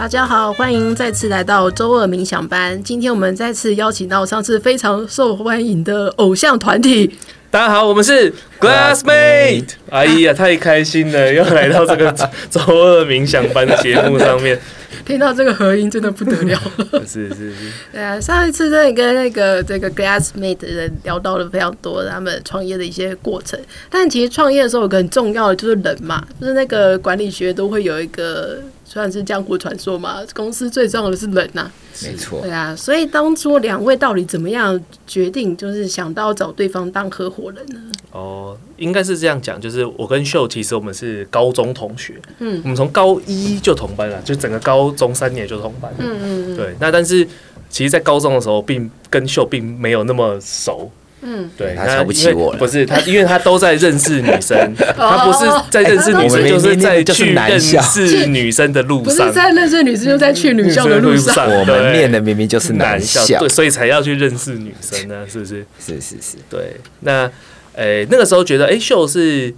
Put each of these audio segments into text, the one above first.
大家好，欢迎再次来到周二冥想班。今天我们再次邀请到上次非常受欢迎的偶像团体。大家好，我们是 Glassmate。哎呀，太开心了，又来到这个周二冥想班的节目上面。听到这个合音真的不得了。是是是。对啊，上一次真的跟那个这个 Glassmate 的人聊到了非常多他们创业的一些过程。但其实创业的时候有个很重要的就是人嘛，就是那个管理学都会有一个。算是江湖传说嘛，公司最重要的是人呐、啊，没错，对啊，所以当初两位到底怎么样决定，就是想到找对方当合伙人呢？哦，应该是这样讲，就是我跟秀其实我们是高中同学，嗯，我们从高一就同班了，就整个高中三年就同班，嗯嗯嗯，对，那但是其实，在高中的时候，并跟秀并没有那么熟。嗯，对，他瞧不起我了。不是他，因为他都在认识女生，他不是在认识女生，就是在去认识女生的路上。不是在认识女生，就在去女校的路上。我们念的明明就是男校，对，所以才要去认识女生呢，是不是？是是是，对。那，诶，那个时候觉得，哎，秀是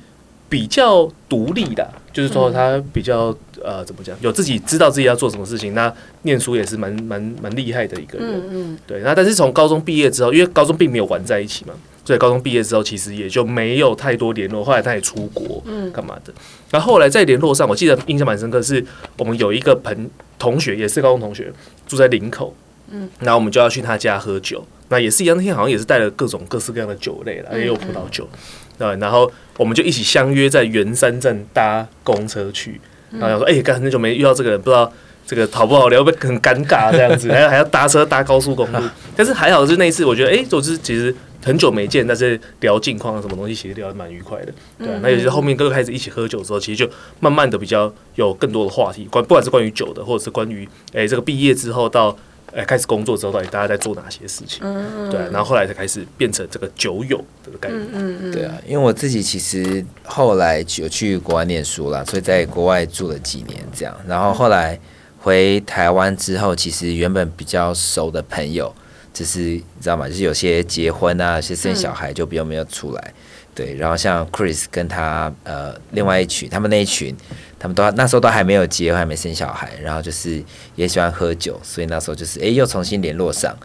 比较独立的，就是说他比较。呃，怎么讲？有自己知道自己要做什么事情，那念书也是蛮蛮蛮厉害的一个人。嗯嗯。对，那但是从高中毕业之后，因为高中并没有玩在一起嘛，所以高中毕业之后其实也就没有太多联络。后来他也出国，嗯，干嘛的？然后后来在联络上，我记得印象蛮深刻，是我们有一个朋同学，也是高中同学，住在林口。嗯。然后我们就要去他家喝酒，那也是一样，那天好像也是带了各种各式各样的酒类了，也有葡萄酒。对，然后我们就一起相约在圆山站搭公车去。然后想说，哎、欸，刚很久没遇到这个人，不知道这个好不好聊，会不会很尴尬这样子？还 要还要搭车搭高速公路，但是还好是那一次，我觉得，哎、欸，就是其实很久没见，但是聊近况啊，什么东西，其实聊得蛮愉快的。对、啊，那也是后面都开始一起喝酒之后，其实就慢慢的比较有更多的话题，关不管是关于酒的，或者是关于哎、欸、这个毕业之后到。哎，开始工作之后，到底大家在做哪些事情？嗯，对，然后后来才开始变成这个酒友这个概念。嗯嗯，对啊，因为我自己其实后来有去国外念书了，所以在国外住了几年这样。然后后来回台湾之后，其实原本比较熟的朋友，就是你知道吗？就是有些结婚啊，有些生小孩，就比较没有出来。对，然后像 Chris 跟他呃另外一群，他们那一群，他们都那时候都还没有结婚，还没生小孩，然后就是也喜欢喝酒，所以那时候就是哎又重新联络上，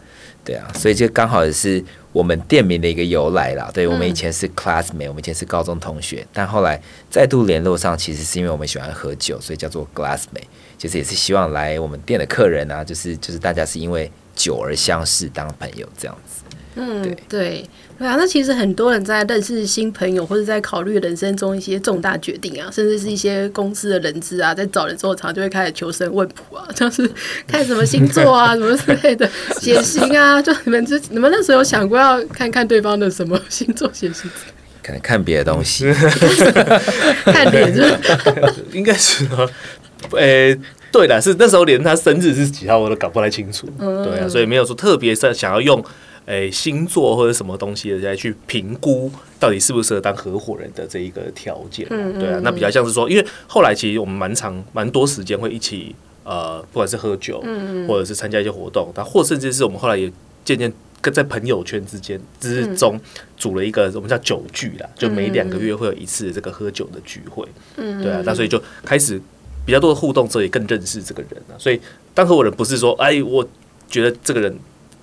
对啊，所以就刚好也是我们店名的一个由来啦。对，我们以前是 classmate，我们以前是高中同学，但后来再度联络上，其实是因为我们喜欢喝酒，所以叫做 glassmate，就是也是希望来我们店的客人啊，就是就是大家是因为酒而相识，当朋友这样子。嗯，对对对啊，那其实很多人在认识新朋友，或者在考虑人生中一些重大决定啊，甚至是一些公司的人资啊，在找人之后，常常就会开始求神问卜啊，像是看什么星座啊，什么之类的血型啊。就你们这你们那时候有想过要看看对方的什么星座血型？看看别的东西，看脸是？应该是啊，诶、欸，对的，是那时候连他生日是几号我都搞不太清楚，嗯、对啊，所以没有说特别是想要用。诶、欸，星座或者什么东西的来去评估到底适不适合当合伙人的这一个条件，嗯嗯对啊，那比较像是说，因为后来其实我们蛮长蛮多时间会一起呃，不管是喝酒，或者是参加一些活动，但或甚至是我们后来也渐渐跟在朋友圈之间之中组了一个我们叫酒聚啦，就每两个月会有一次这个喝酒的聚会，嗯对啊，那所以就开始比较多的互动，所以更认识这个人了。所以当合伙人不是说，哎，我觉得这个人。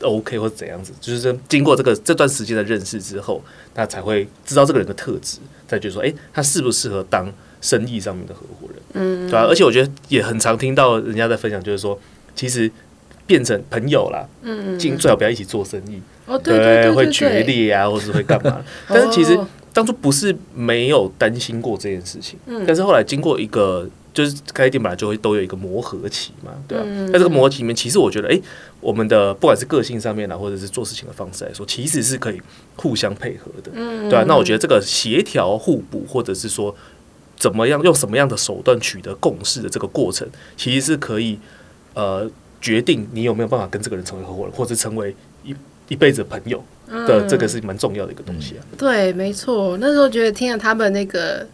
OK，或者怎样子，就是说经过这个这段时间的认识之后，他才会知道这个人的特质，再觉得说，哎、欸，他适不适合当生意上面的合伙人？嗯，对啊。而且我觉得也很常听到人家在分享，就是说，其实变成朋友啦，嗯，尽最好不要一起做生意，哦，对，对，对，对，对，会决裂啊，或是会干嘛？但是其实当初不是没有担心过这件事情，嗯，但是后来经过一个。就是开店本来就会都有一个磨合期嘛，对吧、啊？在这个磨合期里面，其实我觉得，哎、欸，我们的不管是个性上面啊，或者是做事情的方式来说，其实是可以互相配合的，对吧、啊？那我觉得这个协调互补，或者是说怎么样用什么样的手段取得共识的这个过程，其实是可以呃决定你有没有办法跟这个人成为合伙人，或者成为一一辈子的朋友的，这个是蛮重要的一个东西啊。对，没错，那时候觉得听了他们那个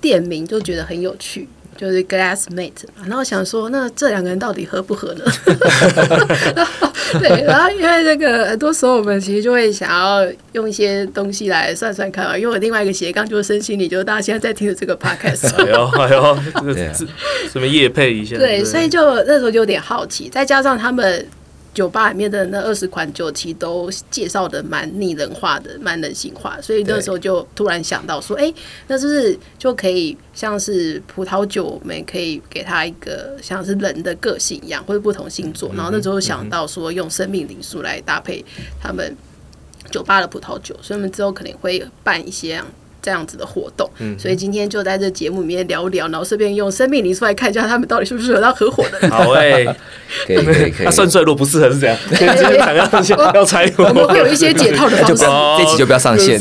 店名就觉得很有趣。就是 Glassmate 嘛，然后想说，那这两个人到底合不合呢？对，然后因为这个很多时候我们其实就会想要用一些东西来算算看啊，因为我另外一个斜杠就是身心理，就是大家现在在听的这个 podcast。哎呦哎呦，这个是什么夜配一下？对，所以就那时候就有点好奇，再加上他们。酒吧里面的那二十款酒，其实都介绍的蛮拟人化的，蛮人性化，所以那时候就突然想到说，哎、欸，那是不是就可以像是葡萄酒，我们可以给他一个像是人的个性一样，或者不同星座，然后那时候想到说，用生命灵数来搭配他们酒吧的葡萄酒，所以我们之后可能会办一些。这样子的活动，所以今天就在这节目里面聊聊，然后顺便用生命灵数来看一下他们到底是不是合到合伙的。好哎，可以可以 可以。他算出来如果不适合是这样，今天想要要拆，我们会有一些解套的方式，这期就不要上线。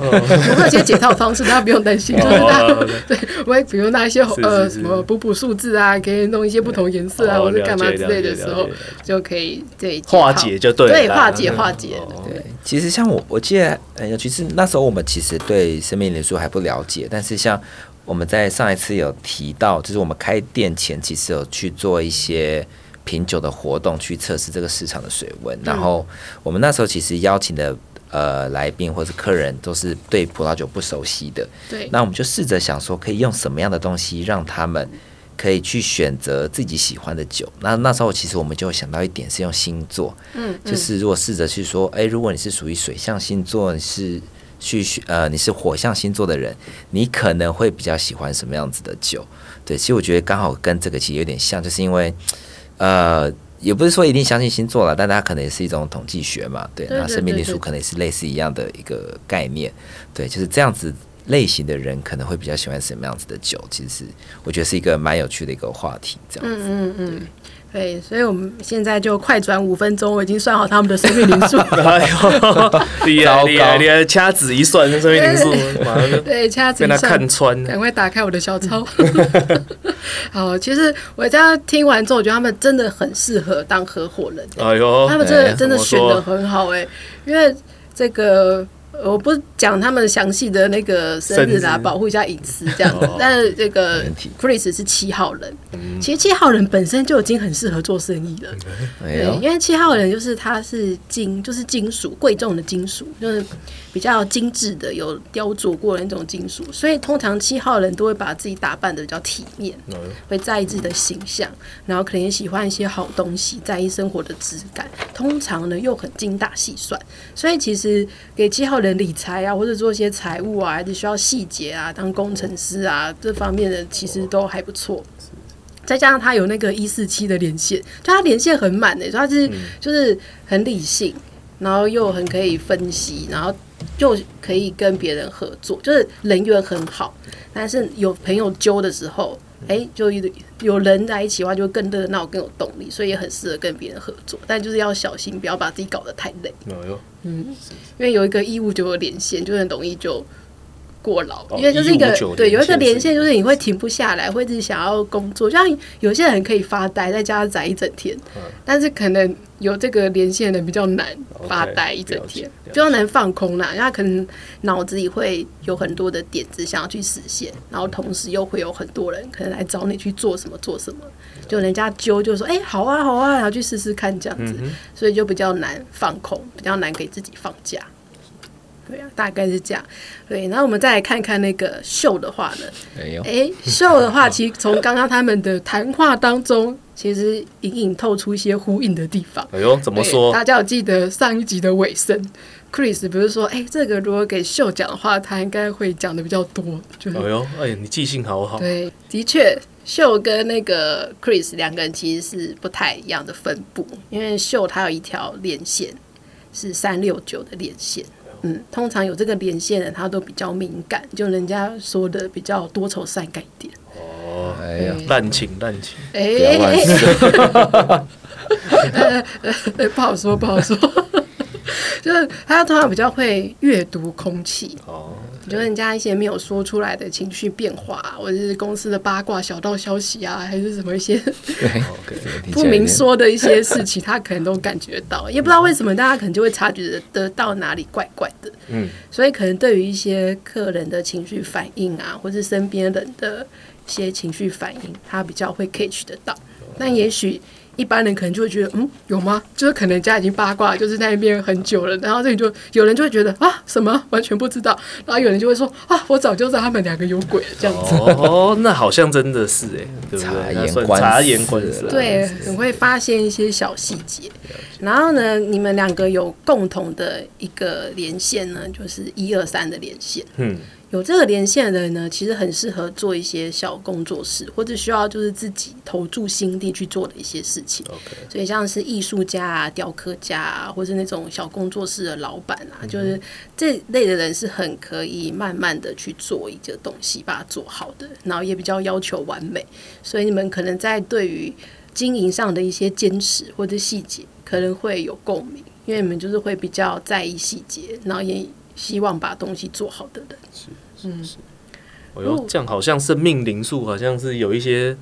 我们会有一些解套的方式，大家不用担心，就是大家对，我会比如拿一些呃什么补补数字啊，可以弄一些不同颜色啊，或者干嘛之类的时候，就可以对化解就对，对化解化解。对，其实像我我记得，哎，其实那时候我们其实对。生命灵数还不了解，但是像我们在上一次有提到，就是我们开店前其实有去做一些品酒的活动，去测试这个市场的水温。然后我们那时候其实邀请的呃来宾或是客人都是对葡萄酒不熟悉的，对。那我们就试着想说，可以用什么样的东西让他们可以去选择自己喜欢的酒。那那时候其实我们就想到一点是用星座，嗯，就是如果试着去说，哎，如果你是属于水象星座，你是。去呃，你是火象星座的人，你可能会比较喜欢什么样子的酒？对，其实我觉得刚好跟这个其实有点像，就是因为呃，也不是说一定相信星座了，但它可能也是一种统计学嘛。对，那生命灵数可能也是类似一样的一个概念。对，就是这样子类型的人可能会比较喜欢什么样子的酒？其实我觉得是一个蛮有趣的一个话题。这样子，嗯嗯嗯。对，所以我们现在就快转五分钟，我已经算好他们的生命灵数。哎呦，厉害 厉害！你掐指一算，生命灵数 马上就对掐指一算，看穿。赶快打开我的小抄。好，其实我这样听完之后，我觉得他们真的很适合当合伙人。哎呦，他们真的真的选的很好哎，因为这个。我不讲他们详细的那个生日啦，保护一下隐私这样子。但是这个 Chris 是七号人，其实七号人本身就已经很适合做生意了。对，因为七号人就是他是金，就是金属贵重的金属，就是比较精致的，有雕琢过的那种金属。所以通常七号人都会把自己打扮的比较体面，会在意自己的形象，然后可能也喜欢一些好东西，在意生活的质感。通常呢又很精打细算，所以其实给七号人。理财啊，或者做一些财务啊，还是需要细节啊，当工程师啊，这方面的其实都还不错。再加上他有那个一四七的连线，就他连线很满的，所以他是就是很理性，然后又很可以分析，然后又可以跟别人合作，就是人缘很好。但是有朋友揪的时候。哎、欸，就有有人在一起的话，就会更热闹、更有动力，所以也很适合跟别人合作。但就是要小心，不要把自己搞得太累。嗯，因为有一个义务就有连线，就很容易就过劳。因为就是一个对，有一个连线，就是你会停不下来，会一直想要工作。像有些人可以发呆，在家宅一整天，但是可能。有这个连线的比较难发呆一整天比较难放空啦。因为他可能脑子里会有很多的点子想要去实现，然后同时又会有很多人可能来找你去做什么做什么，就人家揪就说哎、欸、好啊好啊，然后去试试看这样子，嗯、所以就比较难放空，比较难给自己放假。对啊，大概是这样。对，然后我们再来看看那个秀的话呢，哎秀的话，其实从刚刚他们的谈话当中。其实隐隐透出一些呼应的地方。哎呦，怎么说？大家有记得上一集的尾声，Chris 不是说，哎，这个如果给秀讲的话，他应该会讲的比较多。就哎呦，哎，你记性好好。对，的确，秀跟那个 Chris 两个人其实是不太一样的分布，因为秀他有一条连线是三六九的连线。嗯，通常有这个连线的，他都比较敏感，就人家说的比较多愁善感一点。哦，哎呀，滥情滥情，哎，不好说 不好说。就是他通常比较会阅读空气。哦，就是人家一些没有说出来的情绪变化，或者是公司的八卦小道消息啊，还是什么一些不明说的一些事情，他可能都感觉到，也不知道为什么，大家可能就会察觉得到哪里怪怪的。嗯，所以可能对于一些客人的情绪反应啊，或是身边人的一些情绪反应，他比较会 catch 得到。那也许。一般人可能就会觉得，嗯，有吗？就是可能家已经八卦，就是在那边很久了，然后这里就有人就会觉得啊，什么完全不知道，然后有人就会说啊，我早就知道他们两个有鬼了，这样子。哦，那好像真的是哎，对不对？察言观察言观色，对，很会发现一些小细节。然后呢，你们两个有共同的一个连线呢，就是一二三的连线。嗯。有这个连线的人呢，其实很适合做一些小工作室，或者需要就是自己投注心力去做的一些事情。Okay. 所以像是艺术家啊、雕刻家啊，或是那种小工作室的老板啊，嗯、就是这类的人是很可以慢慢的去做一个东西，把它做好的，然后也比较要求完美。所以你们可能在对于经营上的一些坚持或者细节，可能会有共鸣，因为你们就是会比较在意细节，然后也。希望把东西做好的人，是是是，我又、嗯、这样好像生命灵数，好像是有一些。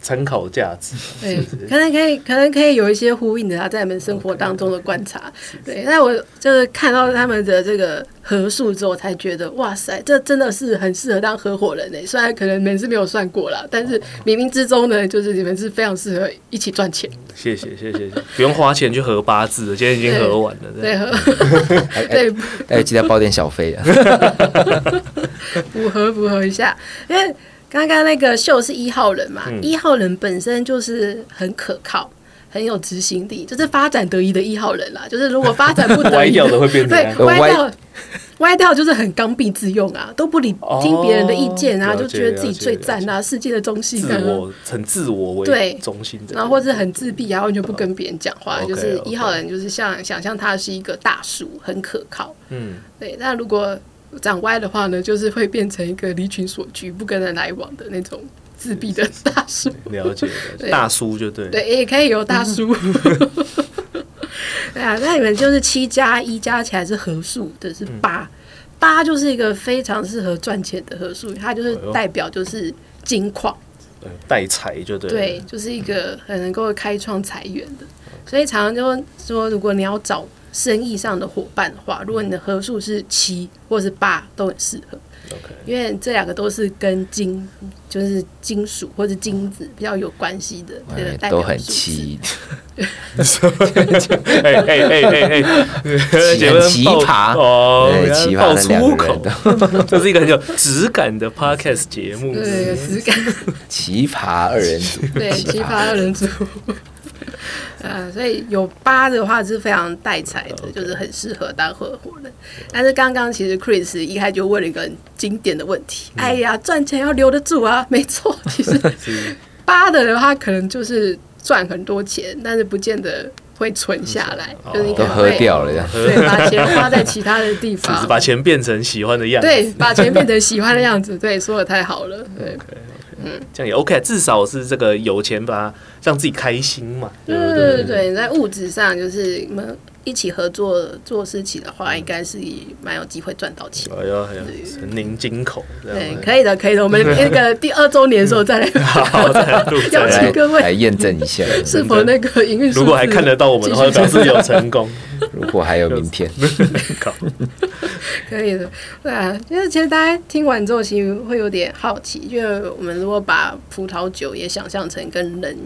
参考价值，对，可能可以，可能可以有一些呼应的，他在你们生活当中的观察，对。那我就是看到他们的这个合数之后，才觉得哇塞，这真的是很适合当合伙人呢。虽然可能你们是没有算过啦，但是冥冥之中呢，就是你们是非常适合一起赚钱。谢谢谢谢谢，不用花钱去合八字了，今天已经合完了，对。对，哎，记得包点小费啊，符合符合一下，因为。刚刚那个秀是一号人嘛？一、嗯、号人本身就是很可靠，很有执行力，就是发展得宜的一号人啦。就是如果发展不得 歪掉的会变成对歪掉，歪掉就是很刚愎自用啊，都不理听别人的意见啊，就觉得自己最赞啊，世界的中心，自我很自我为中心的，然后或者很自闭啊，完全不跟别人讲话。哦、就是一号人就是像想象他是一个大树，很可靠。嗯，对。那如果长歪的话呢，就是会变成一个离群索居、不跟人来往的那种自闭的大叔。了解，大叔就对。对，也可以有大叔。对啊，那你们就是七加一加起来是合数的，是八。八就是一个非常适合赚钱的合数，它就是代表就是金矿，带财就对。对，就是一个很能够开创财源的。所以常常就说，如果你要找。生意上的伙伴的话，如果你的合数是七或是八，都很适合。Okay. 因为这两个都是跟金，就是金属或者金子比较有关系的，这个代表都很奇。哎哎哎哎哎，奇葩哦，奇葩的两个人，这是一个很有质感的 podcast 节目，对，有质感。奇葩二人组，对，奇葩二人组。呃，所以有八的话是非常带财的就是很适合当合伙人。但是刚刚其实 Chris 一开始就问了一个很经典的问题：嗯、哎呀，赚钱要留得住啊！没错，其实 八的话可能就是赚很多钱，但是不见得会存下来，嗯、就是你可能会喝掉了呀，对，把钱 花在其他的地方，把钱变成喜欢的样子，对，把钱变成喜欢的样子，对，说的太好了，对。Okay. 嗯，这样也 OK，至少是这个有钱吧，让自己开心嘛。对对对对，你在物质上就是一起合作做事情的话，应该是蛮有机会赚到钱。哎呀哎呀，您金口。对，可以的，可以的。我们那个第二周年的时候再来，邀请各位。来验证一下，是否那个营运，如果还看得到我们的话，表示有成功。如果还有明天，可以的，对啊，因为其实大家听完之后，其实会有点好奇，因为我们如果把葡萄酒也想象成跟人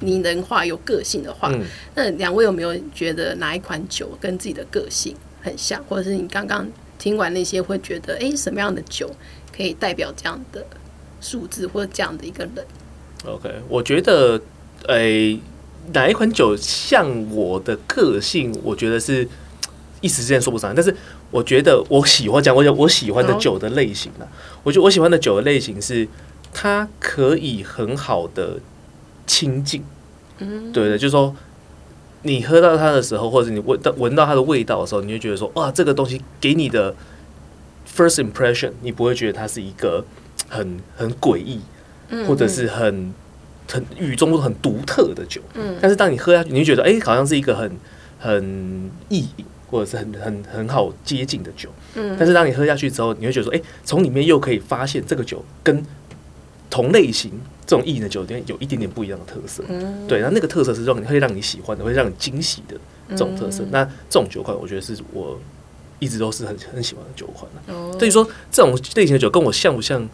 拟人化、有个性的话，嗯、那两位有没有觉得哪一款酒跟自己的个性很像，或者是你刚刚听完那些会觉得，哎、欸，什么样的酒可以代表这样的数字或者这样的一个人？OK，我觉得，诶、欸。哪一款酒像我的个性？我觉得是一时之间说不上。但是我觉得我喜欢讲，我讲我喜欢的酒的类型呢？我觉得我喜欢的酒的类型是它可以很好的亲近。嗯，对的，就是说你喝到它的时候，或者你闻到闻到它的味道的时候，你就觉得说哇，这个东西给你的 first impression，你不会觉得它是一个很很诡异，或者是很。很与众不同、很独特的酒，嗯，但是当你喝下去，你就觉得哎、欸，好像是一个很很意饮，或者是很很很好接近的酒。嗯，但是当你喝下去之后，你会觉得说，哎、欸，从里面又可以发现这个酒跟同类型这种意义的酒店有一点点不一样的特色。嗯，对，那那个特色是让你会让你喜欢的，会让你惊喜的这种特色。嗯、那这种酒款，我觉得是我一直都是很很喜欢的酒款。哦，所以说这种类型的酒跟我像不像？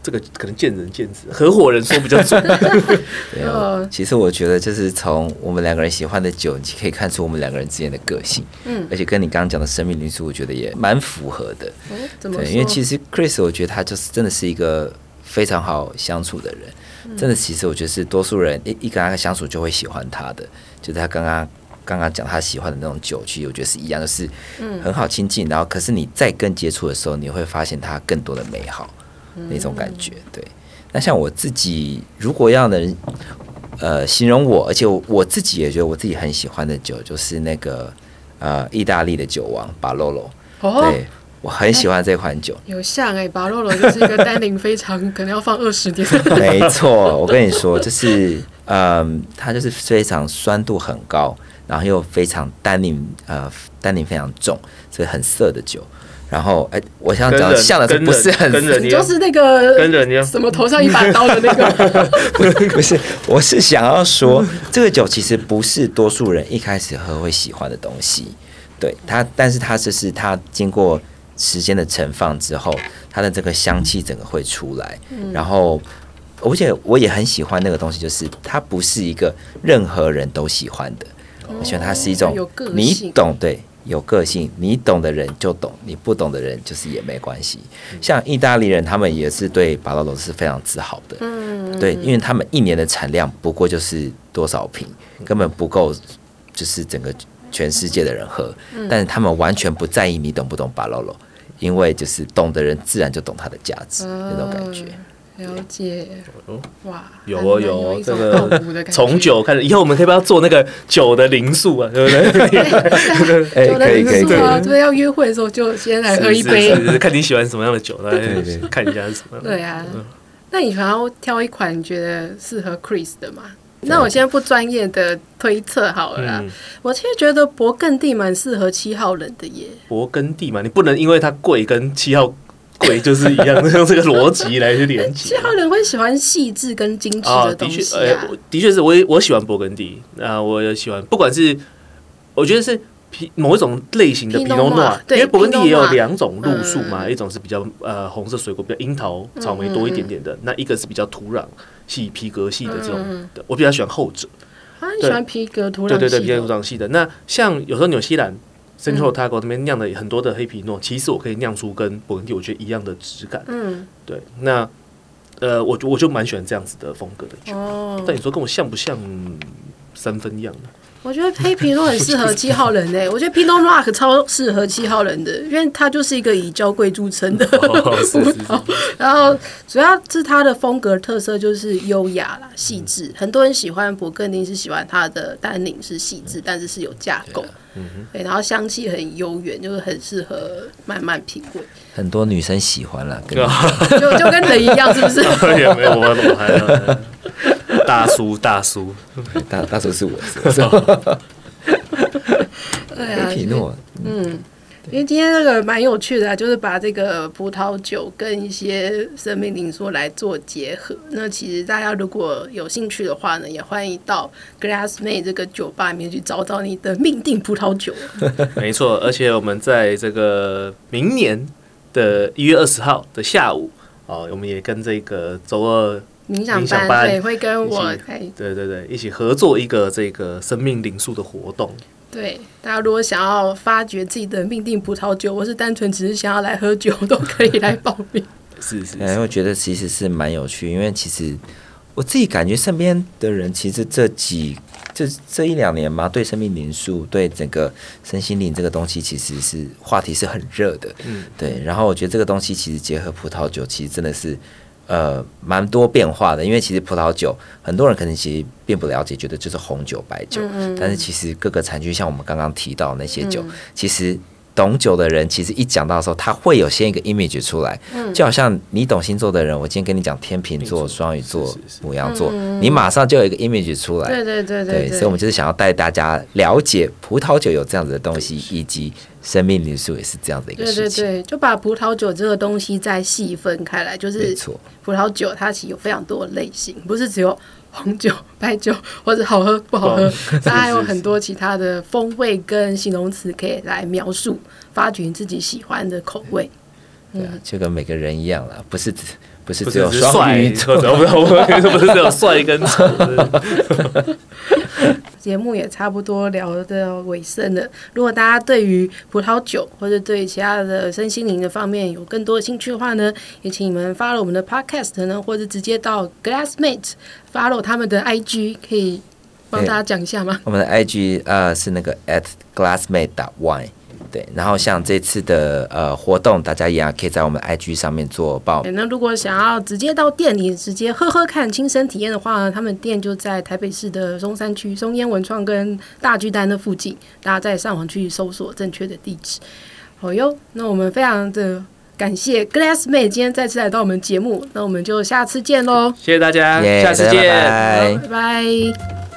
这个可能见仁见智，合伙人说比较准。没有，其实我觉得就是从我们两个人喜欢的酒，你可以看出我们两个人之间的个性。嗯，而且跟你刚刚讲的生命灵数，我觉得也蛮符合的。嗯，对，因为其实 Chris，我觉得他就是真的是一个非常好相处的人。嗯，真的，其实我觉得是多数人一一跟他相处就会喜欢他的。就是他刚刚刚刚讲他喜欢的那种酒，其实我觉得是一样，就是很好亲近。然后，可是你再更接触的时候，你会发现他更多的美好。那种感觉，对。那像我自己，如果要能呃形容我，而且我，我自己也觉得我自己很喜欢的酒，就是那个呃意大利的酒王巴洛洛。哦，对，我很喜欢这款酒。有像哎、欸，巴洛罗就是一个单宁非常 可能要放二十年。没错，我跟你说，就是嗯，它就是非常酸度很高，然后又非常单宁呃单宁非常重，所以很涩的酒。然后，哎，我想讲像的是不是很，就是那个跟着你什么头上一把刀的那个，不是，我是想要说，这个酒其实不是多数人一开始喝会喜欢的东西，对它，但是它就是它经过时间的盛放之后，它的这个香气整个会出来，然后，而且我也很喜欢那个东西，就是它不是一个任何人都喜欢的，我喜欢它是一种你懂对。有个性，你懂的人就懂，你不懂的人就是也没关系。像意大利人，他们也是对巴洛罗是非常自豪的，嗯，对，因为他们一年的产量不过就是多少瓶，根本不够，就是整个全世界的人喝。但是他们完全不在意你懂不懂巴洛罗，因为就是懂的人自然就懂它的价值，那种感觉。了解，哇，有哦有哦，这个从酒开始，以后我们可以不要做那个酒的零数啊，对不对？酒的灵数啊，对，要约会的时候就先来喝一杯，看你喜欢什么样的酒，来看一下是什么样的。对啊，那你想要挑一款你觉得适合 Chris 的吗？那我现在不专业的推测好了啦，我其实觉得勃艮第蛮适合七号人的耶。勃艮第嘛，你不能因为它贵跟七号。贵就是一样，用这个逻辑来去连接。七号人会喜欢细致跟精致的东西啊。的确，的确是我也我喜欢勃艮第啊，我也喜欢，不管是我觉得是皮某一种类型的皮诺诺，因为勃艮第也有两种路数嘛，一种是比较呃红色水果，比较樱桃、草莓多一点点的，那一个是比较土壤系、皮革系的这种的，我比较喜欢后者。啊，你喜欢皮革土壤？对对对，皮革土壤系的。那像有时候纽西兰。Central Otago 那边酿的很多的黑皮诺，其实我可以酿出跟勃艮第我觉得一样的质感。嗯，对。那呃，我我就蛮喜欢这样子的风格的酒。哦。但你说跟我像不像？三分样呢？我觉得黑皮诺很适合七号人诶，我觉得 Pinot Noir 超适合七号人的，因为它就是一个以娇贵著称的 葡萄。然后主要是它的风格特色就是优雅啦、细致。很多人喜欢勃艮第是喜欢它的单宁是细致，但是是有架构。对，然后香气很悠远，就是很适合慢慢品味。很多女生喜欢了，就就跟人一样，是不是？也没有我我还大叔大叔大大叔是我，是吧？对啊，皮诺，嗯。因为今天那个蛮有趣的，啊就是把这个葡萄酒跟一些生命灵说来做结合。那其实大家如果有兴趣的话呢，也欢迎到 Glassmate 这个酒吧里面去找找你的命定葡萄酒。没错，而且我们在这个明年的一月二十号的下午，哦，我们也跟这个周二冥想班，冥想班对，会跟我对对对一起合作一个这个生命灵数的活动。对，大家如果想要发掘自己的命定葡萄酒，或是单纯只是想要来喝酒，都可以来报名。是是，因为我觉得其实是蛮有趣，因为其实我自己感觉身边的人，其实这几这这一两年嘛，对生命灵数，对整个身心灵这个东西，其实是话题是很热的。嗯，对。然后我觉得这个东西其实结合葡萄酒，其实真的是。呃，蛮多变化的，因为其实葡萄酒很多人可能其实并不了解，觉得就是红酒、白酒，嗯嗯，但是其实各个产区，像我们刚刚提到那些酒，嗯、其实懂酒的人，其实一讲到的时候，他会有先一个 image 出来，嗯、就好像你懂星座的人，我今天跟你讲天秤座、双鱼座、母羊座，你马上就有一个 image 出来。对对对对，所以我们就是想要带大家了解葡萄酒有这样子的东西，以及生命灵数也是这样的一个事情。对对对，就把葡萄酒这个东西再细分开来，就是葡萄酒它其实有非常多的类型，不是只有。红酒、白酒，或者好喝不好喝，它还有很多其他的风味跟形容词可以来描述，发掘自己喜欢的口味。对啊，就跟每个人一样啦，不是只不是只有双鱼座，不是不是只有帅跟丑。节目也差不多聊的尾声了。如果大家对于葡萄酒或者对其他的身心灵的方面有更多的兴趣的话呢，也请你们 follow 我们的 podcast 呢，或者直接到 Glassmate follow 他们的 IG，可以帮大家讲一下吗？我们的 IG 呃是那个 at glassmate wine。对，然后像这次的呃活动，大家一样可以在我们 IG 上面做报名。那如果想要直接到店里直接喝喝看、亲身体验的话呢，他们店就在台北市的松山区松烟文创跟大巨蛋的附近，大家再上网去搜索正确的地址。好哟，那我们非常的感谢 Glassmate 今天再次来到我们节目，那我们就下次见喽！谢谢大家，yeah, 下次见，拜拜。拜拜。